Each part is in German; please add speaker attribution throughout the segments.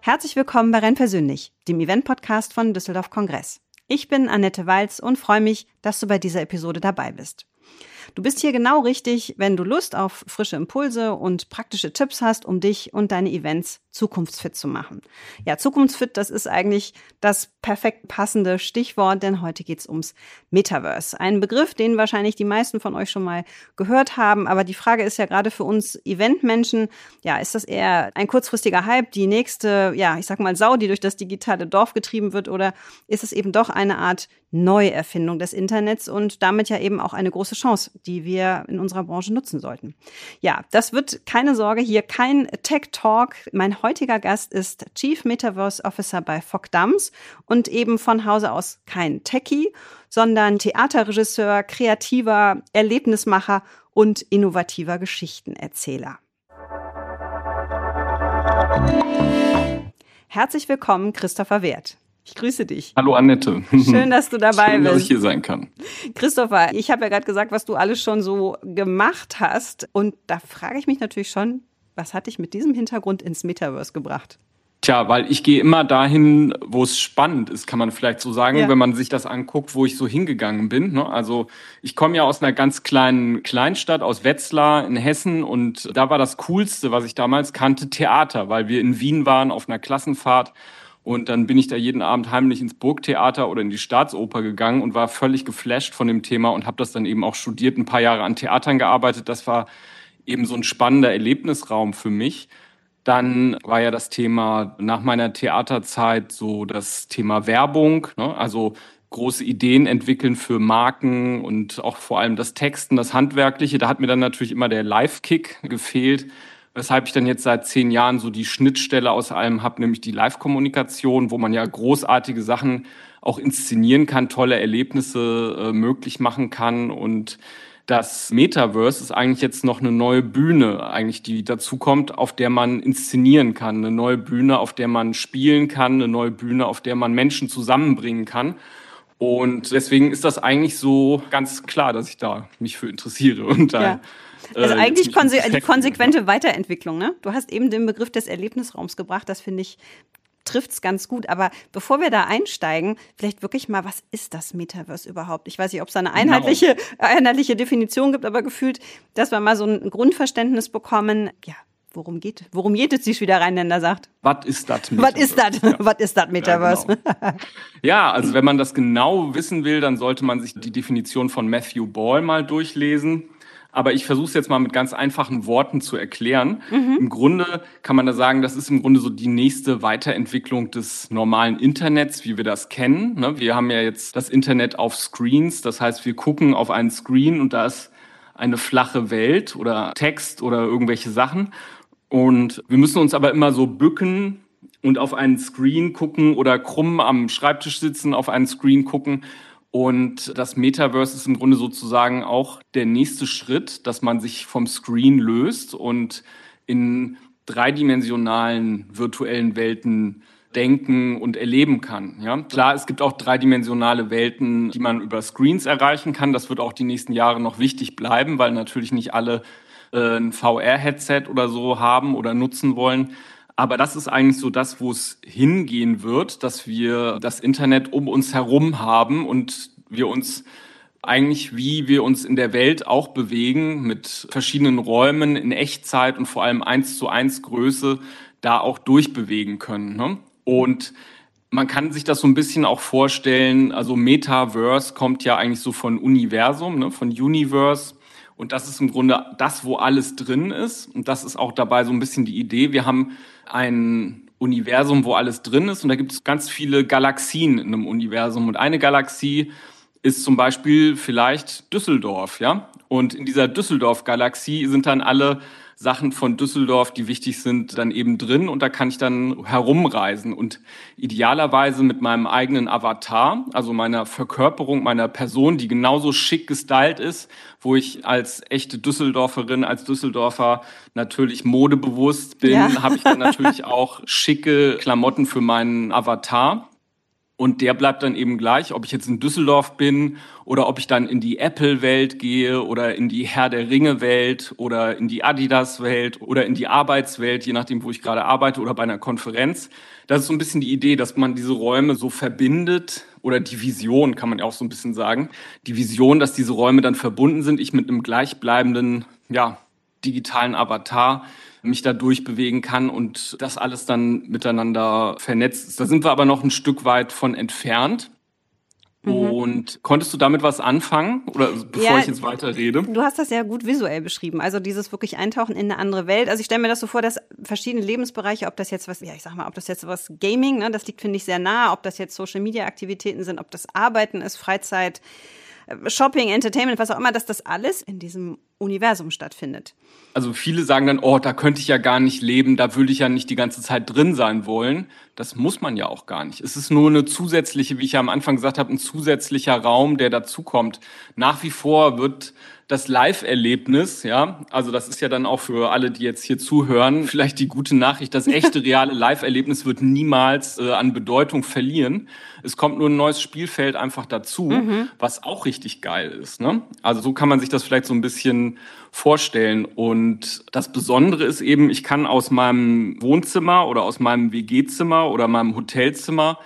Speaker 1: Herzlich willkommen bei Renn persönlich, dem Event-Podcast von Düsseldorf Kongress. Ich bin Annette Walz und freue mich, dass du bei dieser Episode dabei bist. Du bist hier genau richtig, wenn du Lust auf frische Impulse und praktische Tipps hast, um dich und deine Events zukunftsfit zu machen. Ja, zukunftsfit, das ist eigentlich das perfekt passende Stichwort, denn heute geht's ums Metaverse. Ein Begriff, den wahrscheinlich die meisten von euch schon mal gehört haben, aber die Frage ist ja gerade für uns Eventmenschen, ja, ist das eher ein kurzfristiger Hype, die nächste, ja, ich sag mal Sau, die durch das digitale Dorf getrieben wird, oder ist es eben doch eine Art Neuerfindung des Internets und damit ja eben auch eine große Chance, die wir in unserer Branche nutzen sollten. Ja, das wird keine Sorge hier kein Tech Talk. Mein heutiger Gast ist Chief Metaverse Officer bei Fogdams und eben von Hause aus kein Techie, sondern Theaterregisseur, kreativer Erlebnismacher und innovativer Geschichtenerzähler. Herzlich willkommen, Christopher Wert. Ich grüße dich.
Speaker 2: Hallo Annette.
Speaker 1: Schön, dass du dabei
Speaker 2: Schön,
Speaker 1: bist.
Speaker 2: dass ich hier sein kann.
Speaker 1: Christopher, ich habe ja gerade gesagt, was du alles schon so gemacht hast. Und da frage ich mich natürlich schon, was hat dich mit diesem Hintergrund ins Metaverse gebracht?
Speaker 2: Tja, weil ich gehe immer dahin, wo es spannend ist, kann man vielleicht so sagen,
Speaker 1: Ja.
Speaker 2: wenn man sich das anguckt, wo ich so hingegangen bin. Ne? Also ich komme ja aus einer ganz kleinen Kleinstadt, aus Wetzlar in Hessen und da war das Coolste, was ich damals kannte, Theater, weil wir in Wien waren auf einer Klassenfahrt und dann bin ich da jeden Abend heimlich ins Burgtheater oder in die Staatsoper gegangen und war völlig geflasht von dem Thema und habe das dann eben auch studiert, ein paar Jahre an Theatern gearbeitet. Das war eben so ein spannender Erlebnisraum für mich. Dann war ja das Thema nach meiner Theaterzeit so das Thema Werbung, ne? also große Ideen entwickeln für Marken und auch vor allem das Texten, das Handwerkliche. Da hat mir dann natürlich immer der Live-Kick gefehlt, weshalb ich dann jetzt seit zehn Jahren so die Schnittstelle aus allem habe, nämlich die Live-Kommunikation, wo man ja großartige Sachen auch inszenieren kann, tolle Erlebnisse äh, möglich machen kann und das Metaverse ist eigentlich jetzt noch eine neue Bühne, eigentlich die dazukommt, auf der man inszenieren kann, eine neue Bühne, auf der man spielen kann, eine neue Bühne, auf der man Menschen zusammenbringen kann. Und deswegen ist das eigentlich so ganz klar, dass ich da mich für interessiere und da
Speaker 1: Ja. Also
Speaker 2: äh,
Speaker 1: eigentlich
Speaker 2: mich
Speaker 1: konse die
Speaker 2: beschäftige.
Speaker 1: konsequente Weiterentwicklung. Ne? Du hast eben den Begriff des Erlebnisraums gebracht. Das finde ich trifft's ganz gut. Aber bevor wir da einsteigen, vielleicht wirklich mal, was ist das Metaverse überhaupt? Ich weiß nicht, ob es da eine einheitliche, einheitliche Definition gibt, aber gefühlt, dass wir mal so ein Grundverständnis bekommen. Ja, worum geht, worum geht es, wie wieder Rheinländer sagt?
Speaker 2: Was ist das?
Speaker 1: Was ist das?
Speaker 2: Ja.
Speaker 1: Was ist das Metaverse?
Speaker 2: Ja, genau. ja, also wenn man das genau wissen will, dann sollte man sich die Definition von Matthew Ball mal durchlesen. Aber ich versuche es jetzt mal mit ganz einfachen Worten zu erklären. Im Grunde kann man da sagen, das ist im Grunde so die nächste Weiterentwicklung des normalen Internets, wie wir das kennen. ne? Wir haben ja jetzt das Internet auf Screens, das heißt, wir gucken auf einen Screen und da ist eine flache Welt oder Text oder irgendwelche Sachen. Und wir müssen uns aber immer so bücken und auf einen Screen gucken oder krumm am Schreibtisch sitzen, auf einen Screen gucken. Und das Metaverse ist im Grunde sozusagen auch der nächste Schritt, dass man sich vom Screen löst und in dreidimensionalen virtuellen Welten denken und erleben kann. Ja, klar, es gibt auch dreidimensionale Welten, die man über Screens erreichen kann. Das wird auch die nächsten Jahre noch wichtig bleiben, weil natürlich nicht alle äh, ein VR-Headset oder so haben oder nutzen wollen. Aber das ist eigentlich so das, wo es hingehen wird, dass wir das Internet um uns herum haben und wir uns eigentlich, wie wir uns in der Welt auch bewegen, mit verschiedenen Räumen in Echtzeit und vor allem eins zu eins Größe, da auch durchbewegen können. Ne? Und man kann sich das so ein bisschen auch vorstellen, also Metaverse kommt ja eigentlich so von Universum, ne, von Universe. Und das ist im Grunde das, wo alles drin ist. Und das ist auch dabei so ein bisschen die Idee. Wir haben ein Universum, wo alles drin ist. Und da gibt es ganz viele Galaxien in einem Universum. Und eine Galaxie ist zum Beispiel vielleicht Düsseldorf, ja. Und in dieser Düsseldorf-Galaxie sind dann alle Sachen von Düsseldorf, die wichtig sind, dann eben drin und da kann ich dann herumreisen und idealerweise mit meinem eigenen Avatar, also meiner Verkörperung meiner Person, die genauso schick gestylt ist, wo ich als echte Düsseldorferin, als Düsseldorfer natürlich modebewusst bin,
Speaker 1: Ja.
Speaker 2: habe ich dann natürlich auch schicke Klamotten für meinen Avatar. Und der bleibt dann eben gleich, ob ich jetzt in Düsseldorf bin oder ob ich dann in die Apple-Welt gehe oder in die Herr der Ringe-Welt oder in die Adidas-Welt oder in die Arbeitswelt, je nachdem, wo ich gerade arbeite oder bei einer Konferenz. Das ist so ein bisschen die Idee, dass man diese Räume so verbindet oder die Vision, kann man ja auch so ein bisschen sagen. Die Vision, dass diese Räume dann verbunden sind, ich mit einem gleichbleibenden, ja, digitalen Avatar mich da durchbewegen kann und das alles dann miteinander vernetzt ist. Da sind wir aber noch ein Stück weit von entfernt. Mhm. Und konntest du damit was anfangen? Oder bevor ja, ich jetzt weiter rede?
Speaker 1: Du hast das ja gut visuell beschrieben. Also dieses wirklich Eintauchen in eine andere Welt. Also ich stelle mir das so vor, dass verschiedene Lebensbereiche, ob das jetzt was, ja, ich sag mal, ob das jetzt was Gaming, ne, das liegt, finde ich, sehr nah, ob das jetzt Social Media Aktivitäten sind, ob das Arbeiten ist, Freizeit, Shopping, Entertainment, was auch immer, dass das alles in diesem Universum stattfindet.
Speaker 2: Also viele sagen dann, oh, da könnte ich ja gar nicht leben, da würde ich ja nicht die ganze Zeit drin sein wollen. Das muss man ja auch gar nicht. Es ist nur eine zusätzliche, wie ich ja am Anfang gesagt habe, ein zusätzlicher Raum, der dazukommt. Nach wie vor wird das Live-Erlebnis, ja, also das ist ja dann auch für alle, die jetzt hier zuhören, vielleicht die gute Nachricht, das echte reale Live-Erlebnis wird niemals äh, an Bedeutung verlieren. Es kommt nur ein neues Spielfeld einfach dazu, mhm. was auch richtig geil ist. Ne? Also so kann man sich das vielleicht so ein bisschen vorstellen. Und das Besondere ist eben, ich kann aus meinem Wohnzimmer oder aus meinem WG-Zimmer oder meinem Hotelzimmer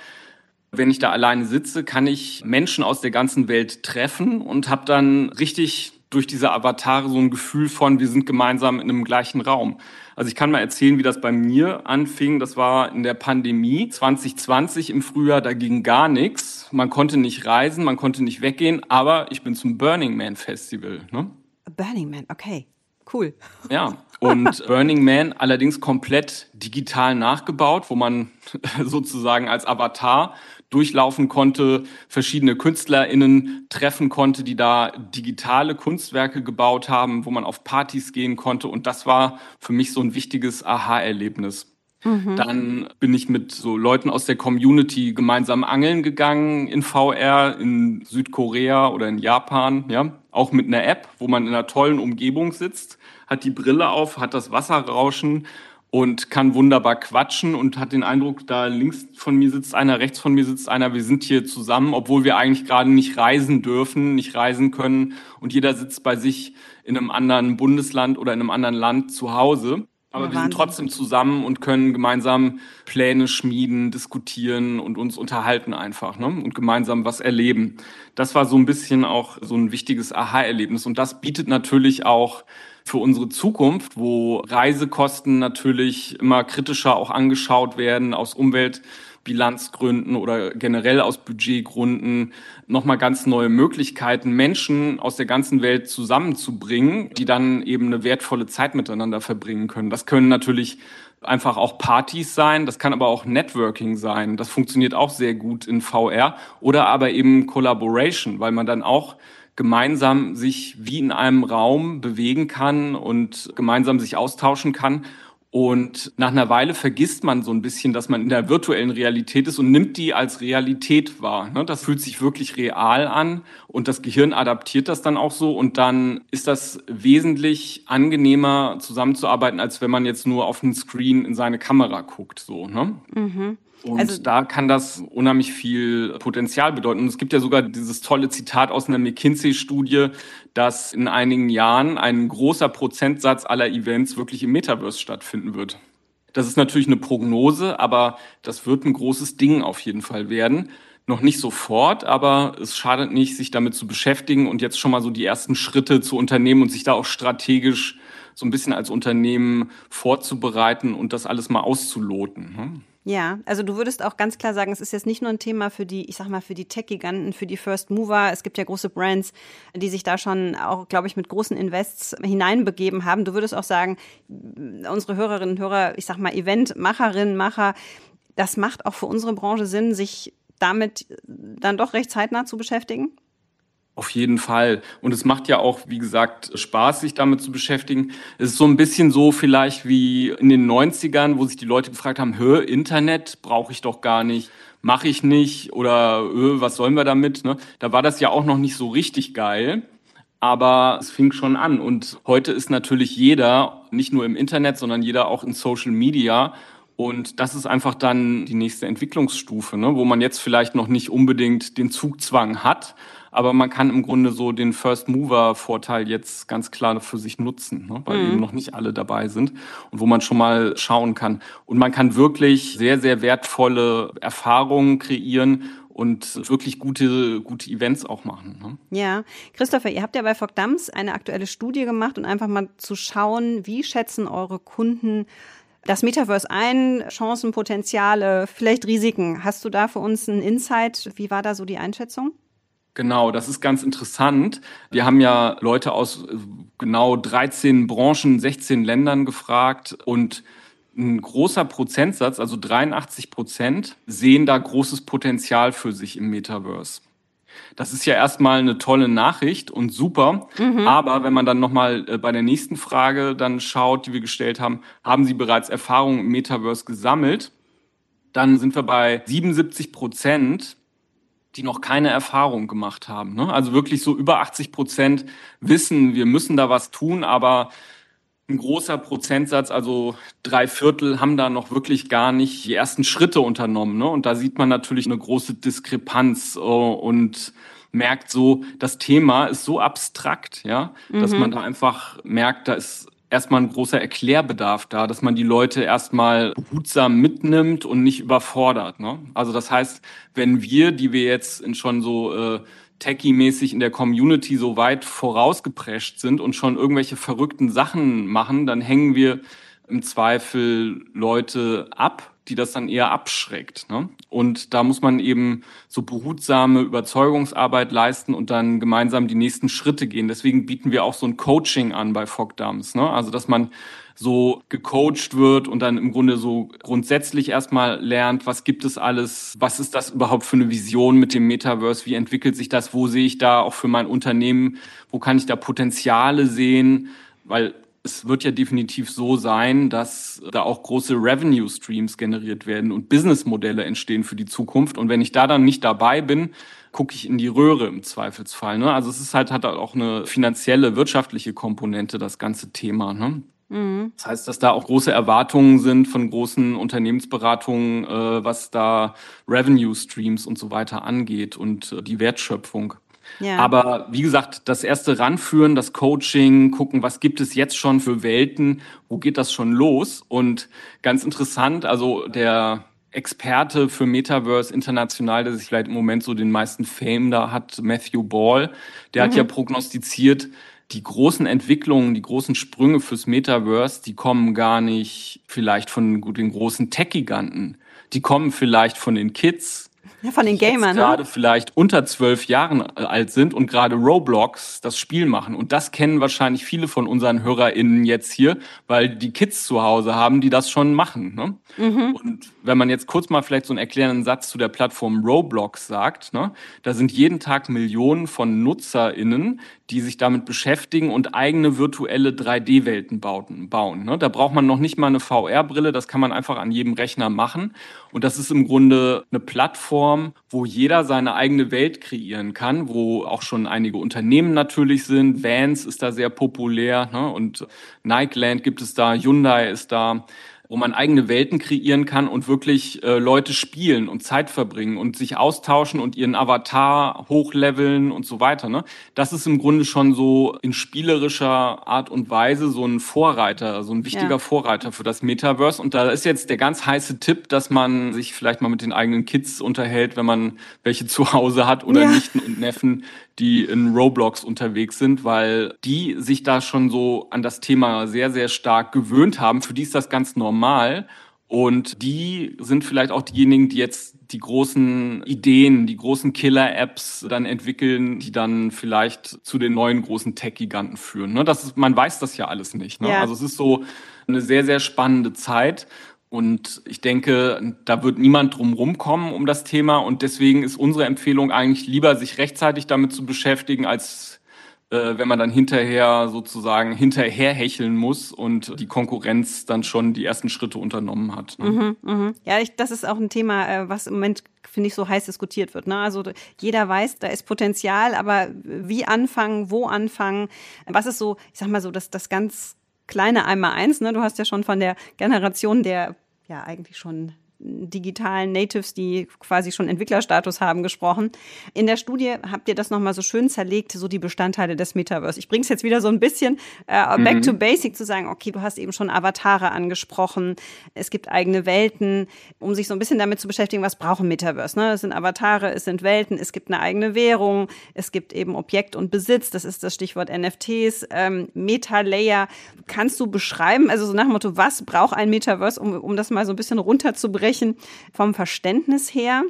Speaker 2: wenn ich da alleine sitze, kann ich Menschen aus der ganzen Welt treffen und habe dann richtig durch diese Avatare so ein Gefühl von, wir sind gemeinsam in einem gleichen Raum. Also ich kann mal erzählen, wie das bei mir anfing. Das war in der Pandemie 2020 im Frühjahr, da ging gar nichts. Man konnte nicht reisen, man konnte nicht weggehen, aber ich bin zum Burning Man Festival. Ne?
Speaker 1: Burning Man, okay. Cool.
Speaker 2: Ja, und Burning Man allerdings komplett digital nachgebaut, wo man sozusagen als Avatar durchlaufen konnte, verschiedene KünstlerInnen treffen konnte, die da digitale Kunstwerke gebaut haben, wo man auf Partys gehen konnte. Und das war für mich so ein wichtiges Aha-Erlebnis. Mhm. Dann bin ich mit so Leuten aus der Community gemeinsam angeln gegangen in VR in Südkorea oder in Japan, ja, auch mit einer App, wo man in einer tollen Umgebung sitzt, hat die Brille auf, hat das Wasserrauschen und kann wunderbar quatschen und hat den Eindruck, da links von mir sitzt einer, rechts von mir sitzt einer, wir sind hier zusammen, obwohl wir eigentlich gerade nicht reisen dürfen, nicht reisen können und jeder sitzt bei sich in einem anderen Bundesland oder in einem anderen Land zu Hause. Aber ja, wir sind trotzdem zusammen und können gemeinsam Pläne schmieden, diskutieren und uns unterhalten einfach ne? und gemeinsam was erleben. Das war so ein bisschen auch so ein wichtiges Aha-Erlebnis und das bietet natürlich auch für unsere Zukunft, wo Reisekosten natürlich immer kritischer auch angeschaut werden aus Umweltbilanzgründen oder generell aus Budgetgründen nochmal ganz neue Möglichkeiten, Menschen aus der ganzen Welt zusammenzubringen, die dann eben eine wertvolle Zeit miteinander verbringen können. Das können natürlich einfach auch Partys sein, das kann aber auch Networking sein. Das funktioniert auch sehr gut in VR oder aber eben Collaboration, weil man dann auch gemeinsam sich wie in einem Raum bewegen kann und gemeinsam sich austauschen kann. Und nach einer Weile vergisst man so ein bisschen, dass man in der virtuellen Realität ist und nimmt die als Realität wahr. Ne? Das fühlt sich wirklich real an und das Gehirn adaptiert das dann auch so und dann ist das wesentlich angenehmer zusammenzuarbeiten, als wenn man jetzt nur auf den Screen in seine Kamera guckt. So, ne? Mhm. Und also, da kann das unheimlich viel Potenzial bedeuten. Und es gibt ja sogar dieses tolle Zitat aus einer McKinsey-Studie, dass in einigen Jahren ein großer Prozentsatz aller Events wirklich im Metaverse stattfinden wird. Das ist natürlich eine Prognose, aber das wird ein großes Ding auf jeden Fall werden. Noch nicht sofort, aber es schadet nicht, sich damit zu beschäftigen und jetzt schon mal so die ersten Schritte zu unternehmen und sich da auch strategisch so ein bisschen als Unternehmen vorzubereiten und das alles mal auszuloten. Ne?
Speaker 1: Ja, also du würdest auch ganz klar sagen, es ist jetzt nicht nur ein Thema für die, ich sag mal, für die Tech-Giganten, für die First Mover. Es gibt ja große Brands, die sich da schon auch, glaube ich, mit großen Invests hineinbegeben haben. Du würdest auch sagen, unsere Hörerinnen und Hörer, ich sag mal, Eventmacherinnen, Macher, das macht auch für unsere Branche Sinn, sich damit dann doch recht zeitnah zu beschäftigen?
Speaker 2: Auf jeden Fall. Und es macht ja auch, wie gesagt, Spaß, sich damit zu beschäftigen. Es ist so ein bisschen so vielleicht wie in den 90ern, wo sich die Leute gefragt haben, hör, Internet brauche ich doch gar nicht, mache ich nicht oder was sollen wir damit? Ne? Da war das ja auch noch nicht so richtig geil. Aber es fing schon an. Und heute ist natürlich jeder, nicht nur im Internet, sondern jeder auch in Social Media Und das ist einfach dann die nächste Entwicklungsstufe, ne, wo man jetzt vielleicht noch nicht unbedingt den Zugzwang hat, aber man kann im Grunde so den First Mover Vorteil jetzt ganz klar für sich nutzen, ne, weil mhm. eben noch nicht alle dabei sind und wo man schon mal schauen kann. Und man kann wirklich sehr, sehr wertvolle Erfahrungen kreieren und wirklich gute, gute Events auch machen.
Speaker 1: Ne? Ja, Christopher, ihr habt ja bei Fogg Dams eine aktuelle Studie gemacht und einfach mal zu schauen, wie schätzen eure Kunden das Metaverse ein, Chancen, Potenziale, vielleicht Risiken. Hast du da für uns einen Insight? Wie war da so die Einschätzung?
Speaker 2: Genau, das ist ganz interessant. Wir haben ja Leute aus äh, genau 13 Branchen, 16 Ländern gefragt und ein großer Prozentsatz, also 83 Prozent, sehen da großes Potenzial für sich im Metaverse. Das ist ja erstmal eine tolle Nachricht und super. Mhm. Aber wenn man dann nochmal äh, bei der nächsten Frage dann schaut, die wir gestellt haben, haben Sie bereits Erfahrungen im Metaverse gesammelt? Dann sind wir bei 77 Prozent, die noch keine Erfahrung gemacht haben. Ne? Also wirklich so über 80 Prozent wissen, wir müssen da was tun, aber ein großer Prozentsatz, also drei Viertel, haben da noch wirklich gar nicht die ersten Schritte unternommen. Ne? Und da sieht man natürlich eine große Diskrepanz äh, und merkt so, das Thema ist so abstrakt, ja, mhm. dass man da einfach merkt, da ist erstmal ein großer Erklärbedarf da, dass man die Leute erstmal behutsam mitnimmt und nicht überfordert. Ne? Also das heißt, wenn wir, die wir jetzt in schon so äh, techie-mäßig in der Community so weit vorausgeprescht sind und schon irgendwelche verrückten Sachen machen, dann hängen wir im Zweifel Leute ab, die das dann eher abschreckt. Ne? Und da muss man eben so behutsame Überzeugungsarbeit leisten und dann gemeinsam die nächsten Schritte gehen. Deswegen bieten wir auch so ein Coaching an bei Fogdams. Ne? Also dass man so gecoacht wird und dann im Grunde so grundsätzlich erstmal lernt, was gibt es alles, was ist das überhaupt für eine Vision mit dem Metaverse, wie entwickelt sich das, wo sehe ich da auch für mein Unternehmen, wo kann ich da Potenziale sehen, weil es wird ja definitiv so sein, dass da auch große Revenue Streams generiert werden und Businessmodelle entstehen für die Zukunft. Und wenn ich da dann nicht dabei bin, gucke ich in die Röhre im Zweifelsfall. Ne? Also es ist halt, hat auch eine finanzielle, wirtschaftliche Komponente, das ganze Thema. Ne? Mhm. Das heißt, dass da auch große Erwartungen sind von großen Unternehmensberatungen, äh, was da Revenue Streams und so weiter angeht und äh, die Wertschöpfung. Ja. Aber wie gesagt, das erste Ranführen, das Coaching, gucken, was gibt es jetzt schon für Welten, wo geht das schon los? Und ganz interessant, also der Experte für Metaverse international, der sich vielleicht im Moment so den meisten Fame da hat, Matthew Ball, der mhm. hat ja prognostiziert, die großen Entwicklungen, die großen Sprünge fürs Metaverse, die kommen gar nicht vielleicht von den großen Tech-Giganten. Die kommen vielleicht von den Kids,
Speaker 1: ja, von den Gamern,
Speaker 2: ne? gerade vielleicht unter zwölf Jahren äh, alt sind und gerade Roblox das Spiel machen. Und das kennen wahrscheinlich viele von unseren HörerInnen jetzt hier, weil die Kids zu Hause haben, die das schon machen. Ne? Mhm. Und wenn man jetzt kurz mal vielleicht so einen erklärenden Satz zu der Plattform Roblox sagt, ne, da sind jeden Tag Millionen von NutzerInnen, die sich damit beschäftigen und eigene virtuelle 3D-Welten bauen. Ne? Da braucht man noch nicht mal eine VR-Brille, das kann man einfach an jedem Rechner machen. Und das ist im Grunde eine Plattform, wo jeder seine eigene Welt kreieren kann, wo auch schon einige Unternehmen natürlich sind. Vans ist da sehr populär ne? und Nikeland gibt es da, Hyundai ist da wo man eigene Welten kreieren kann und wirklich äh, Leute spielen und Zeit verbringen und sich austauschen und ihren Avatar hochleveln und so weiter. Ne? Das ist im Grunde schon so in spielerischer Art und Weise so ein Vorreiter, so ein wichtiger ja. Vorreiter für das Metaverse. Und da ist jetzt der ganz heiße Tipp, dass man sich vielleicht mal mit den eigenen Kids unterhält, wenn man welche zu Hause hat oder ja. Nichten und Neffen, die in Roblox unterwegs sind, weil die sich da schon so an das Thema sehr, sehr stark gewöhnt haben. Für die ist das ganz normal. Und die sind vielleicht auch diejenigen, die jetzt die großen Ideen, die großen Killer-Apps dann entwickeln, die dann vielleicht zu den neuen großen Tech-Giganten führen. Ne? Das ist, man weiß das ja alles nicht. Ne? Ja. Also es ist so eine sehr, sehr spannende Zeit. Und ich denke, da wird niemand drum rumkommen um das Thema. Und deswegen ist unsere Empfehlung eigentlich lieber, sich rechtzeitig damit zu beschäftigen, als äh, wenn man dann hinterher sozusagen hinterherhecheln muss und die Konkurrenz dann schon die ersten Schritte unternommen hat.
Speaker 1: Ne? Mhm, mh. Ja, ich, das ist auch ein Thema, äh, was im Moment finde ich so heiß diskutiert wird. Ne? Also jeder weiß, da ist Potenzial, aber wie anfangen, wo anfangen, was ist so, ich sag mal so, das, das ganz kleine Einmal-Eins. Ne? Du hast ja schon von der Generation der ja eigentlich schon digitalen Natives, die quasi schon Entwicklerstatus haben, gesprochen. In der Studie habt ihr das nochmal so schön zerlegt, so die Bestandteile des Metaverse. Ich bringe es jetzt wieder so ein bisschen äh, back mhm. to basic zu sagen, okay, du hast eben schon Avatare angesprochen, es gibt eigene Welten, um sich so ein bisschen damit zu beschäftigen, was braucht ein Metaverse. Ne? Es sind Avatare, es sind Welten, es gibt eine eigene Währung, es gibt eben Objekt und Besitz, das ist das Stichwort NFTs, ähm, Meta-Layer. Kannst du beschreiben, also so nach dem Motto, was braucht ein Metaverse, um, um das mal so ein bisschen runterzubrechen? Sprechen vom Verständnis her.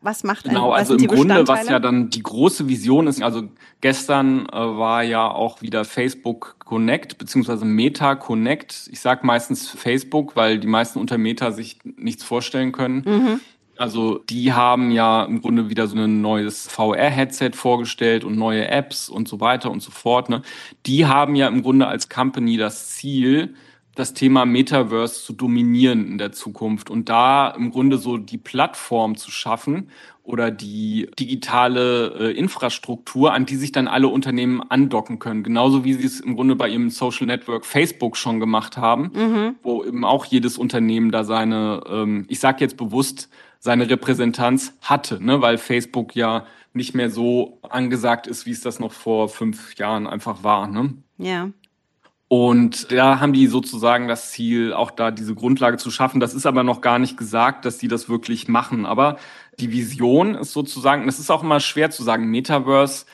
Speaker 1: Was macht
Speaker 2: Genau,
Speaker 1: was
Speaker 2: also im Grunde, was ja dann die große Vision ist, also gestern äh, war ja auch wieder Facebook Connect beziehungsweise Meta Connect. Ich sage meistens Facebook, weil die meisten unter Meta sich nichts vorstellen können. Mhm. Also die haben ja im Grunde wieder so ein neues VR-Headset vorgestellt und neue Apps und so weiter und so fort. Ne? Die haben ja im Grunde als Company das Ziel, das Thema Metaverse zu dominieren in der Zukunft und da im Grunde so die Plattform zu schaffen oder die digitale äh, Infrastruktur, an die sich dann alle Unternehmen andocken können. Genauso wie sie es im Grunde bei ihrem Social Network Facebook schon gemacht haben, mhm. wo eben auch jedes Unternehmen da seine, ähm, ich sage jetzt bewusst, seine Repräsentanz hatte, ne? weil Facebook ja nicht mehr so angesagt ist, wie es das noch vor fünf Jahren einfach war. Ne?
Speaker 1: Ja.
Speaker 2: Und da haben die sozusagen das Ziel, auch da diese Grundlage zu schaffen. Das ist aber noch gar nicht gesagt, dass die das wirklich machen. Aber die Vision ist sozusagen, das ist auch immer schwer zu sagen, Metaverse,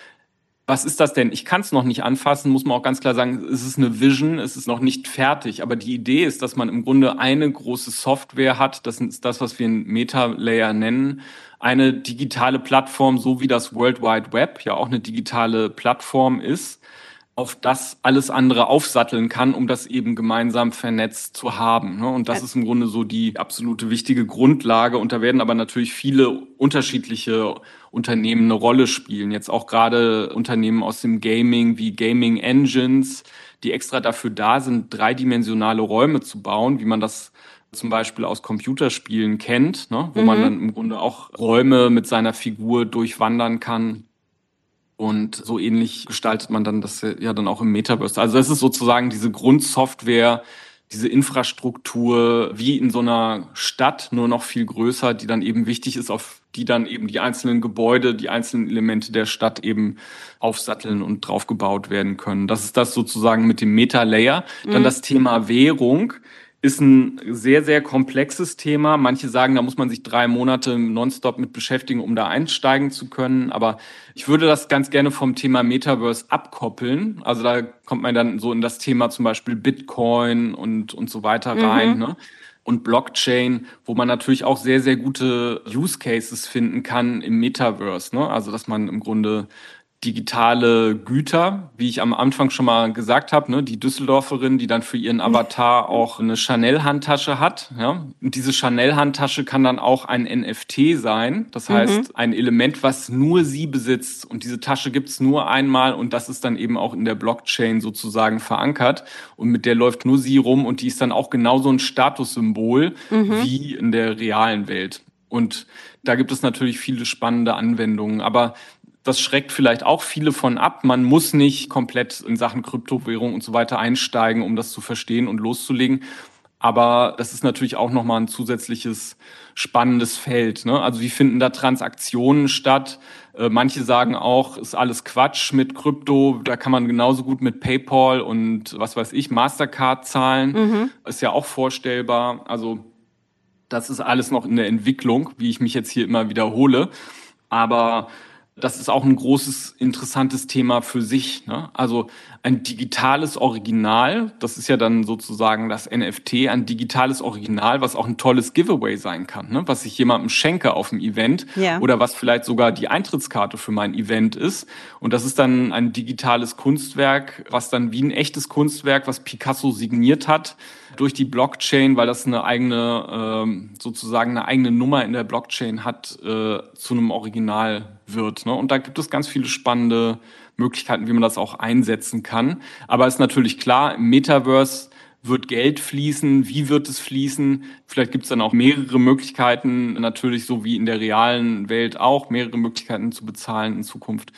Speaker 2: was ist das denn? Ich kann es noch nicht anfassen, muss man auch ganz klar sagen, es ist eine Vision, es ist noch nicht fertig. Aber die Idee ist, dass man im Grunde eine große Software hat, das ist das, was wir ein Meta-Layer nennen, eine digitale Plattform, so wie das World Wide Web ja auch eine digitale Plattform ist auf das alles andere aufsatteln kann, um das eben gemeinsam vernetzt zu haben. Ne? Und das ist im Grunde so die absolute wichtige Grundlage. Und da werden aber natürlich viele unterschiedliche Unternehmen eine Rolle spielen. Jetzt auch gerade Unternehmen aus dem Gaming wie Gaming Engines, die extra dafür da sind, dreidimensionale Räume zu bauen, wie man das zum Beispiel aus Computerspielen kennt, ne? wo mhm. man dann im Grunde auch Räume mit seiner Figur durchwandern kann. Und so ähnlich gestaltet man dann das ja dann auch im Metaverse. Also das ist sozusagen diese Grundsoftware, diese Infrastruktur wie in so einer Stadt, nur noch viel größer, die dann eben wichtig ist, auf die dann eben die einzelnen Gebäude, die einzelnen Elemente der Stadt eben aufsatteln und draufgebaut werden können. Das ist das sozusagen mit dem Meta-Layer. Dann mhm. das Thema Währung ist ein sehr, sehr komplexes Thema. Manche sagen, da muss man sich drei Monate nonstop mit beschäftigen, um da einsteigen zu können. Aber ich würde das ganz gerne vom Thema Metaverse abkoppeln. Also da kommt man dann so in das Thema zum Beispiel Bitcoin und, und so weiter rein. Mhm. Ne? Und Blockchain, wo man natürlich auch sehr, sehr gute Use Cases finden kann im Metaverse. Ne? Also dass man im Grunde digitale Güter, wie ich am Anfang schon mal gesagt habe, ne, die Düsseldorferin, die dann für ihren Avatar auch eine Chanel-Handtasche hat. Ja? Und diese Chanel-Handtasche kann dann auch ein NFT sein. Das mhm. heißt, ein Element, was nur sie besitzt. Und diese Tasche gibt's nur einmal und das ist dann eben auch in der Blockchain sozusagen verankert. Und mit der läuft nur sie rum und die ist dann auch genauso ein Statussymbol mhm. wie in der realen Welt. Und da gibt es natürlich viele spannende Anwendungen. Aber das schreckt vielleicht auch viele von ab. Man muss nicht komplett in Sachen Kryptowährung und so weiter einsteigen, um das zu verstehen und loszulegen. Aber das ist natürlich auch nochmal ein zusätzliches spannendes Feld. Ne? Also wie finden da Transaktionen statt? Äh, manche sagen auch, ist alles Quatsch mit Krypto. Da kann man genauso gut mit PayPal und was weiß ich, Mastercard zahlen. Mhm. Ist ja auch vorstellbar. Also das ist alles noch in der Entwicklung, wie ich mich jetzt hier immer wiederhole. Aber das ist auch ein großes, interessantes Thema für sich. Ne? Also ein digitales Original, das ist ja dann sozusagen das NFT, ein digitales Original, was auch ein tolles Giveaway sein kann, ne? was ich jemandem schenke auf dem Event ja. oder was vielleicht sogar die Eintrittskarte für mein Event ist. Und das ist dann ein digitales Kunstwerk, was dann wie ein echtes Kunstwerk, was Picasso signiert hat, durch die Blockchain, weil das eine eigene, äh, sozusagen eine eigene Nummer in der Blockchain hat, äh, zu einem Original wird. Ne? Und da gibt es ganz viele spannende Möglichkeiten, wie man das auch einsetzen kann. Aber ist natürlich klar, im Metaverse wird Geld fließen, wie wird es fließen? Vielleicht gibt es dann auch mehrere Möglichkeiten, natürlich so wie in der realen Welt auch, mehrere Möglichkeiten zu bezahlen in Zukunft.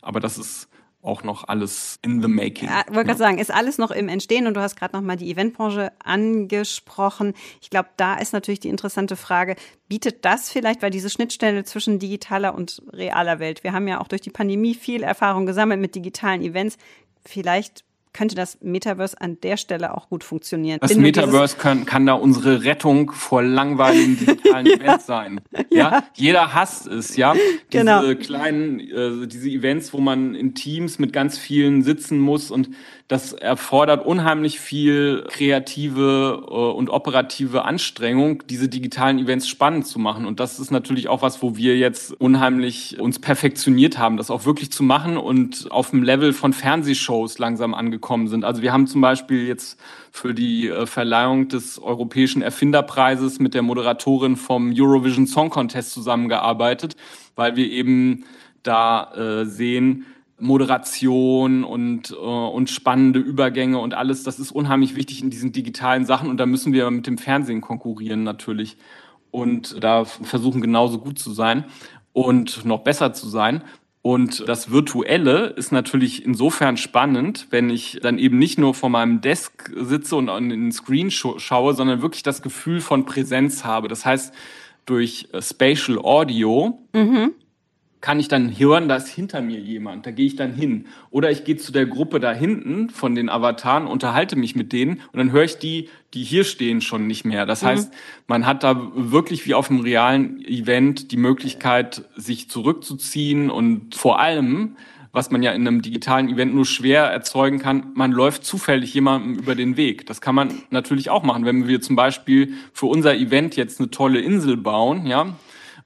Speaker 2: Aber das ist auch noch alles in the making.
Speaker 1: Ja, wollte gerade sagen, ist alles noch im Entstehen und du hast gerade noch mal die Eventbranche angesprochen. Ich glaube, da ist natürlich die interessante Frage, bietet das vielleicht, weil diese Schnittstelle zwischen digitaler und realer Welt, wir haben ja auch durch die Pandemie viel Erfahrung gesammelt mit digitalen Events, vielleicht könnte das Metaverse an der Stelle auch gut funktionieren.
Speaker 2: Das Bin Metaverse kann, kann da unsere Rettung vor langweiligen digitalen Events sein. Ja? ja? jeder hasst es, ja. Diese genau. kleinen, äh, diese Events, wo man in Teams mit ganz vielen sitzen muss und das erfordert unheimlich viel kreative äh, und operative Anstrengung, diese digitalen Events spannend zu machen. Und das ist natürlich auch was, wo wir jetzt unheimlich uns perfektioniert haben, das auch wirklich zu machen und auf dem Level von Fernsehshows langsam angekommen sind. Also wir haben zum Beispiel jetzt für die äh, Verleihung des Europäischen Erfinderpreises mit der Moderatorin vom Eurovision Song Contest zusammengearbeitet, weil wir eben da äh, sehen, Moderation und, äh, und spannende Übergänge und alles, das ist unheimlich wichtig in diesen digitalen Sachen und da müssen wir mit dem Fernsehen konkurrieren natürlich und da versuchen genauso gut zu sein und noch besser zu sein. Und das Virtuelle ist natürlich insofern spannend, wenn ich dann eben nicht nur vor meinem Desk sitze und in den Screen schaue, sondern wirklich das Gefühl von Präsenz habe. Das heißt, durch äh, Spatial Audio mhm kann ich dann hören, da ist hinter mir jemand, da gehe ich dann hin. Oder ich gehe zu der Gruppe da hinten von den Avataren, unterhalte mich mit denen und dann höre ich die, die hier stehen, schon nicht mehr. Das mhm. heißt, man hat da wirklich wie auf einem realen Event die Möglichkeit, sich zurückzuziehen und vor allem, was man ja in einem digitalen Event nur schwer erzeugen kann, man läuft zufällig jemandem über den Weg. Das kann man natürlich auch machen, wenn wir zum Beispiel für unser Event jetzt eine tolle Insel bauen, ja,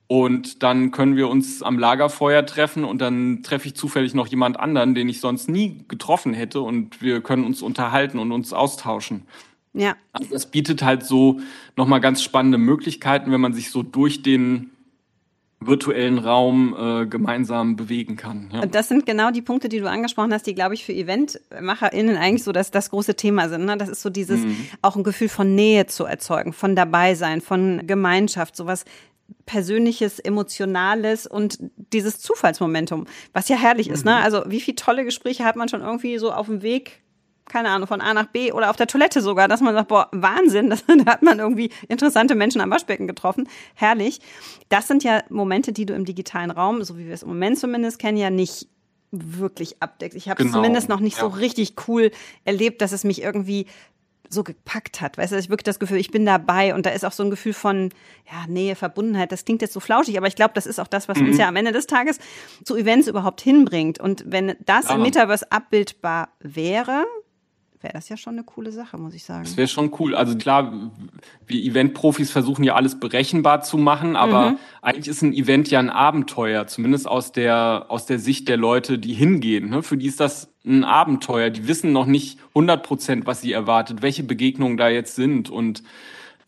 Speaker 2: und dann können wir uns am Lagerfeuer treffen und dann treffe ich zufällig noch jemand anderen, den ich sonst nie getroffen hätte und wir können uns unterhalten und uns austauschen. Ja. Also das bietet halt so nochmal ganz spannende Möglichkeiten, wenn man sich so durch den virtuellen Raum äh, gemeinsam bewegen kann.
Speaker 1: Ja. Das sind genau die Punkte, die du angesprochen hast, die, glaube ich, für EventmacherInnen eigentlich so das, das große Thema sind. Ne? Das ist so dieses, mhm. auch ein Gefühl von Nähe zu erzeugen, von dabei sein, von Gemeinschaft, sowas Persönliches, Emotionales und dieses Zufallsmomentum, was ja herrlich mhm. ist. Ne? Mhm. Also wie viele tolle Gespräche hat man schon irgendwie so auf dem Weg, keine Ahnung, von A nach B oder auf der Toilette sogar, dass man sagt, boah, Wahnsinn, das, da hat man irgendwie interessante Menschen am Waschbecken getroffen. Herrlich. Das sind ja Momente, die du im digitalen Raum, so wie wir es im Moment zumindest kennen, ja nicht wirklich abdeckst. Ich habe es genau. zumindest noch nicht ja. so richtig cool erlebt, dass es mich irgendwie so gepackt hat. Weißt du, ich wirklich das Gefühl, ich bin dabei und da ist auch so ein Gefühl von ja, Nähe, Verbundenheit. Das klingt jetzt so flauschig, aber ich glaube, das ist auch das, was mhm. uns ja am Ende des Tages zu Events überhaupt hinbringt. Und wenn das ja. im Metaverse abbildbar wäre, wäre das ja schon eine coole Sache, muss ich sagen.
Speaker 2: Das wäre schon cool. Also klar, wir Event-Profis versuchen ja alles berechenbar zu machen, aber mhm. eigentlich ist ein Event ja ein Abenteuer, zumindest aus der, aus der Sicht der Leute, die hingehen. Ne? Für die ist das ein Abenteuer. Die wissen noch nicht 100 Prozent, was sie erwartet, welche Begegnungen da jetzt sind und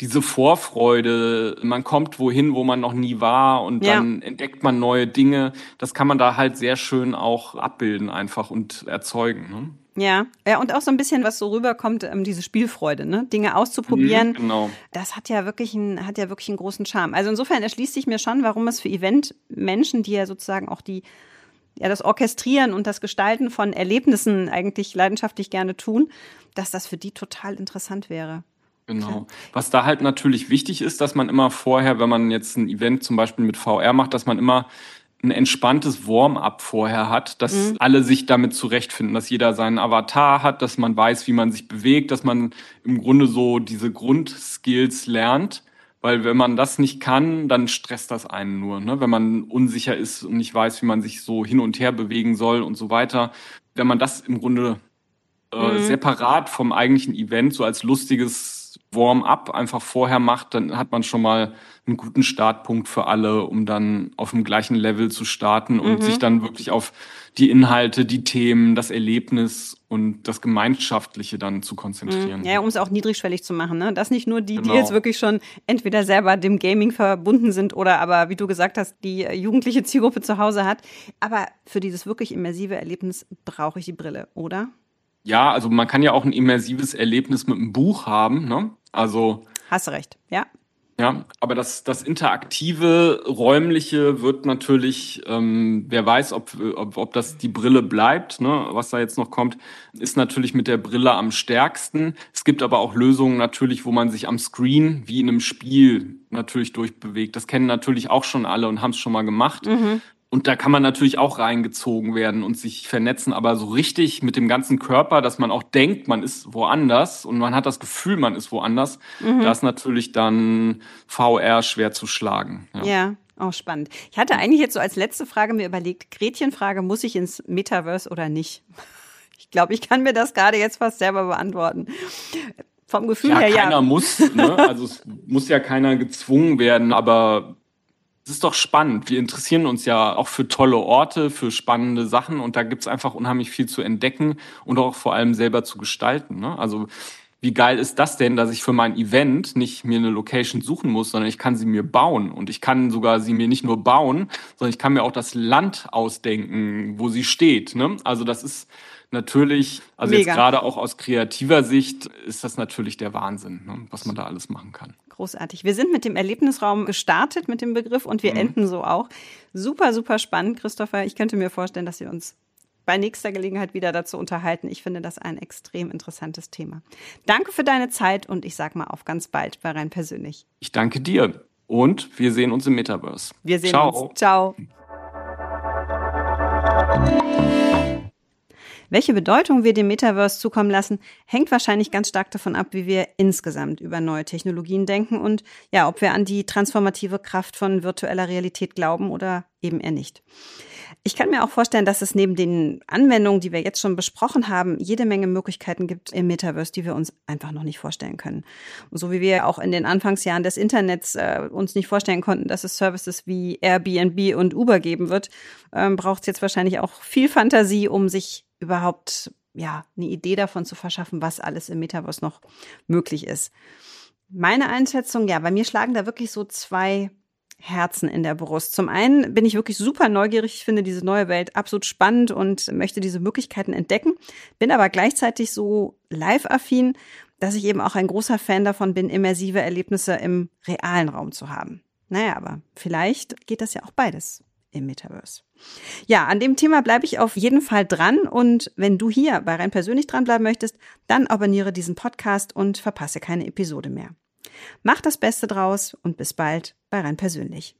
Speaker 2: diese Vorfreude, man kommt wohin, wo man noch nie war und ja. dann entdeckt man neue Dinge. Das kann man da halt sehr schön auch abbilden einfach und erzeugen. Ne?
Speaker 1: Ja, ja, und auch so ein bisschen, was so rüberkommt, ähm, diese Spielfreude, ne? Dinge auszuprobieren. Mhm, genau. Das hat ja wirklich einen, hat ja wirklich einen großen Charme. Also insofern erschließt sich mir schon, warum es für Event-Menschen, die ja sozusagen auch die, ja, das Orchestrieren und das Gestalten von Erlebnissen eigentlich leidenschaftlich gerne tun, dass das für die total interessant wäre.
Speaker 2: Genau. Was da halt natürlich wichtig ist, dass man immer vorher, wenn man jetzt ein Event zum Beispiel mit VR macht, dass man immer ein entspanntes Warm-up vorher hat, dass mhm. alle sich damit zurechtfinden, dass jeder seinen Avatar hat, dass man weiß, wie man sich bewegt, dass man im Grunde so diese Grundskills lernt. Weil wenn man das nicht kann, dann stresst das einen nur. Ne? Wenn man unsicher ist und nicht weiß, wie man sich so hin und her bewegen soll und so weiter. Wenn man das im Grunde äh, mhm. separat vom eigentlichen Event so als lustiges Warm-up einfach vorher macht, dann hat man schon mal einen guten Startpunkt für alle, um dann auf dem gleichen Level zu starten und mhm. sich dann wirklich auf die Inhalte, die Themen, das Erlebnis und das Gemeinschaftliche dann zu konzentrieren.
Speaker 1: Mhm. Ja, um es auch niedrigschwellig zu machen. Ne? Dass nicht nur die, genau. die jetzt wirklich schon entweder selber dem Gaming verbunden sind oder aber, wie du gesagt hast, die jugendliche Zielgruppe zu Hause hat. Aber für dieses wirklich immersive Erlebnis brauche ich die Brille, oder?
Speaker 2: Ja, also man kann ja auch ein immersives Erlebnis mit einem Buch haben. Ne? Also
Speaker 1: hast du recht, ja.
Speaker 2: Ja, aber das, das interaktive, räumliche wird natürlich, ähm, wer weiß, ob, ob, ob das die Brille bleibt, ne, was da jetzt noch kommt, ist natürlich mit der Brille am stärksten. Es gibt aber auch Lösungen natürlich, wo man sich am Screen wie in einem Spiel natürlich durchbewegt. Das kennen natürlich auch schon alle und haben es schon mal gemacht. Mhm. Und da kann man natürlich auch reingezogen werden und sich vernetzen, aber so richtig mit dem ganzen Körper, dass man auch denkt, man ist woanders und man hat das Gefühl, man ist woanders, mhm. da ist natürlich dann VR schwer zu schlagen.
Speaker 1: Ja. ja. Auch spannend. Ich hatte eigentlich jetzt so als letzte Frage mir überlegt, Gretchenfrage, muss ich ins Metaverse oder nicht? Ich glaube, ich kann mir das gerade jetzt fast selber beantworten. Vom Gefühl
Speaker 2: ja,
Speaker 1: her,
Speaker 2: ja. Keiner muss, ne? also es muss ja keiner gezwungen werden, aber es ist doch spannend. Wir interessieren uns ja auch für tolle Orte, für spannende Sachen und da gibt's einfach unheimlich viel zu entdecken und auch vor allem selber zu gestalten. Ne? Also wie geil ist das denn, dass ich für mein Event nicht mir eine Location suchen muss, sondern ich kann sie mir bauen. Und ich kann sogar sie mir nicht nur bauen, sondern ich kann mir auch das Land ausdenken, wo sie steht. Ne? Also das ist natürlich, also Mega. jetzt gerade auch aus kreativer Sicht, ist das natürlich der Wahnsinn, ne? was man da alles machen kann.
Speaker 1: Großartig. Wir sind mit dem Erlebnisraum gestartet mit dem Begriff und wir mhm. enden so auch. Super, super spannend, Christopher. Ich könnte mir vorstellen, dass wir uns bei nächster Gelegenheit wieder dazu unterhalten. Ich finde das ein extrem interessantes Thema. Danke für deine Zeit und ich sag mal auf ganz bald bei rein persönlich.
Speaker 2: Ich danke dir und wir sehen uns im Metaverse.
Speaker 1: Wir sehen Ciao. uns. Ciao. Welche Bedeutung wir dem Metaverse zukommen lassen, hängt wahrscheinlich ganz stark davon ab, wie wir insgesamt über neue Technologien denken und ja, ob wir an die transformative Kraft von virtueller Realität glauben oder eben eher nicht. Ich kann mir auch vorstellen, dass es neben den Anwendungen, die wir jetzt schon besprochen haben, jede Menge Möglichkeiten gibt im Metaverse, die wir uns einfach noch nicht vorstellen können. Und so wie wir auch in den Anfangsjahren des Internets äh, uns nicht vorstellen konnten, dass es Services wie Airbnb und Uber geben wird, ähm, braucht es jetzt wahrscheinlich auch viel Fantasie, um sich überhaupt ja eine Idee davon zu verschaffen, was alles im Metaverse noch möglich ist. Meine Einschätzung, ja, bei mir schlagen da wirklich so zwei Herzen in der Brust. Zum einen bin ich wirklich super neugierig, ich finde diese neue Welt absolut spannend und möchte diese Möglichkeiten entdecken, bin aber gleichzeitig so live-affin, dass ich eben auch ein großer Fan davon bin, immersive Erlebnisse im realen Raum zu haben. Naja, aber vielleicht geht das ja auch beides im Metaverse. Ja, an dem Thema bleibe ich auf jeden Fall dran und wenn du hier bei rein persönlich dranbleiben möchtest, dann abonniere diesen Podcast und verpasse keine Episode mehr. Mach das Beste draus und bis bald bei rein persönlich.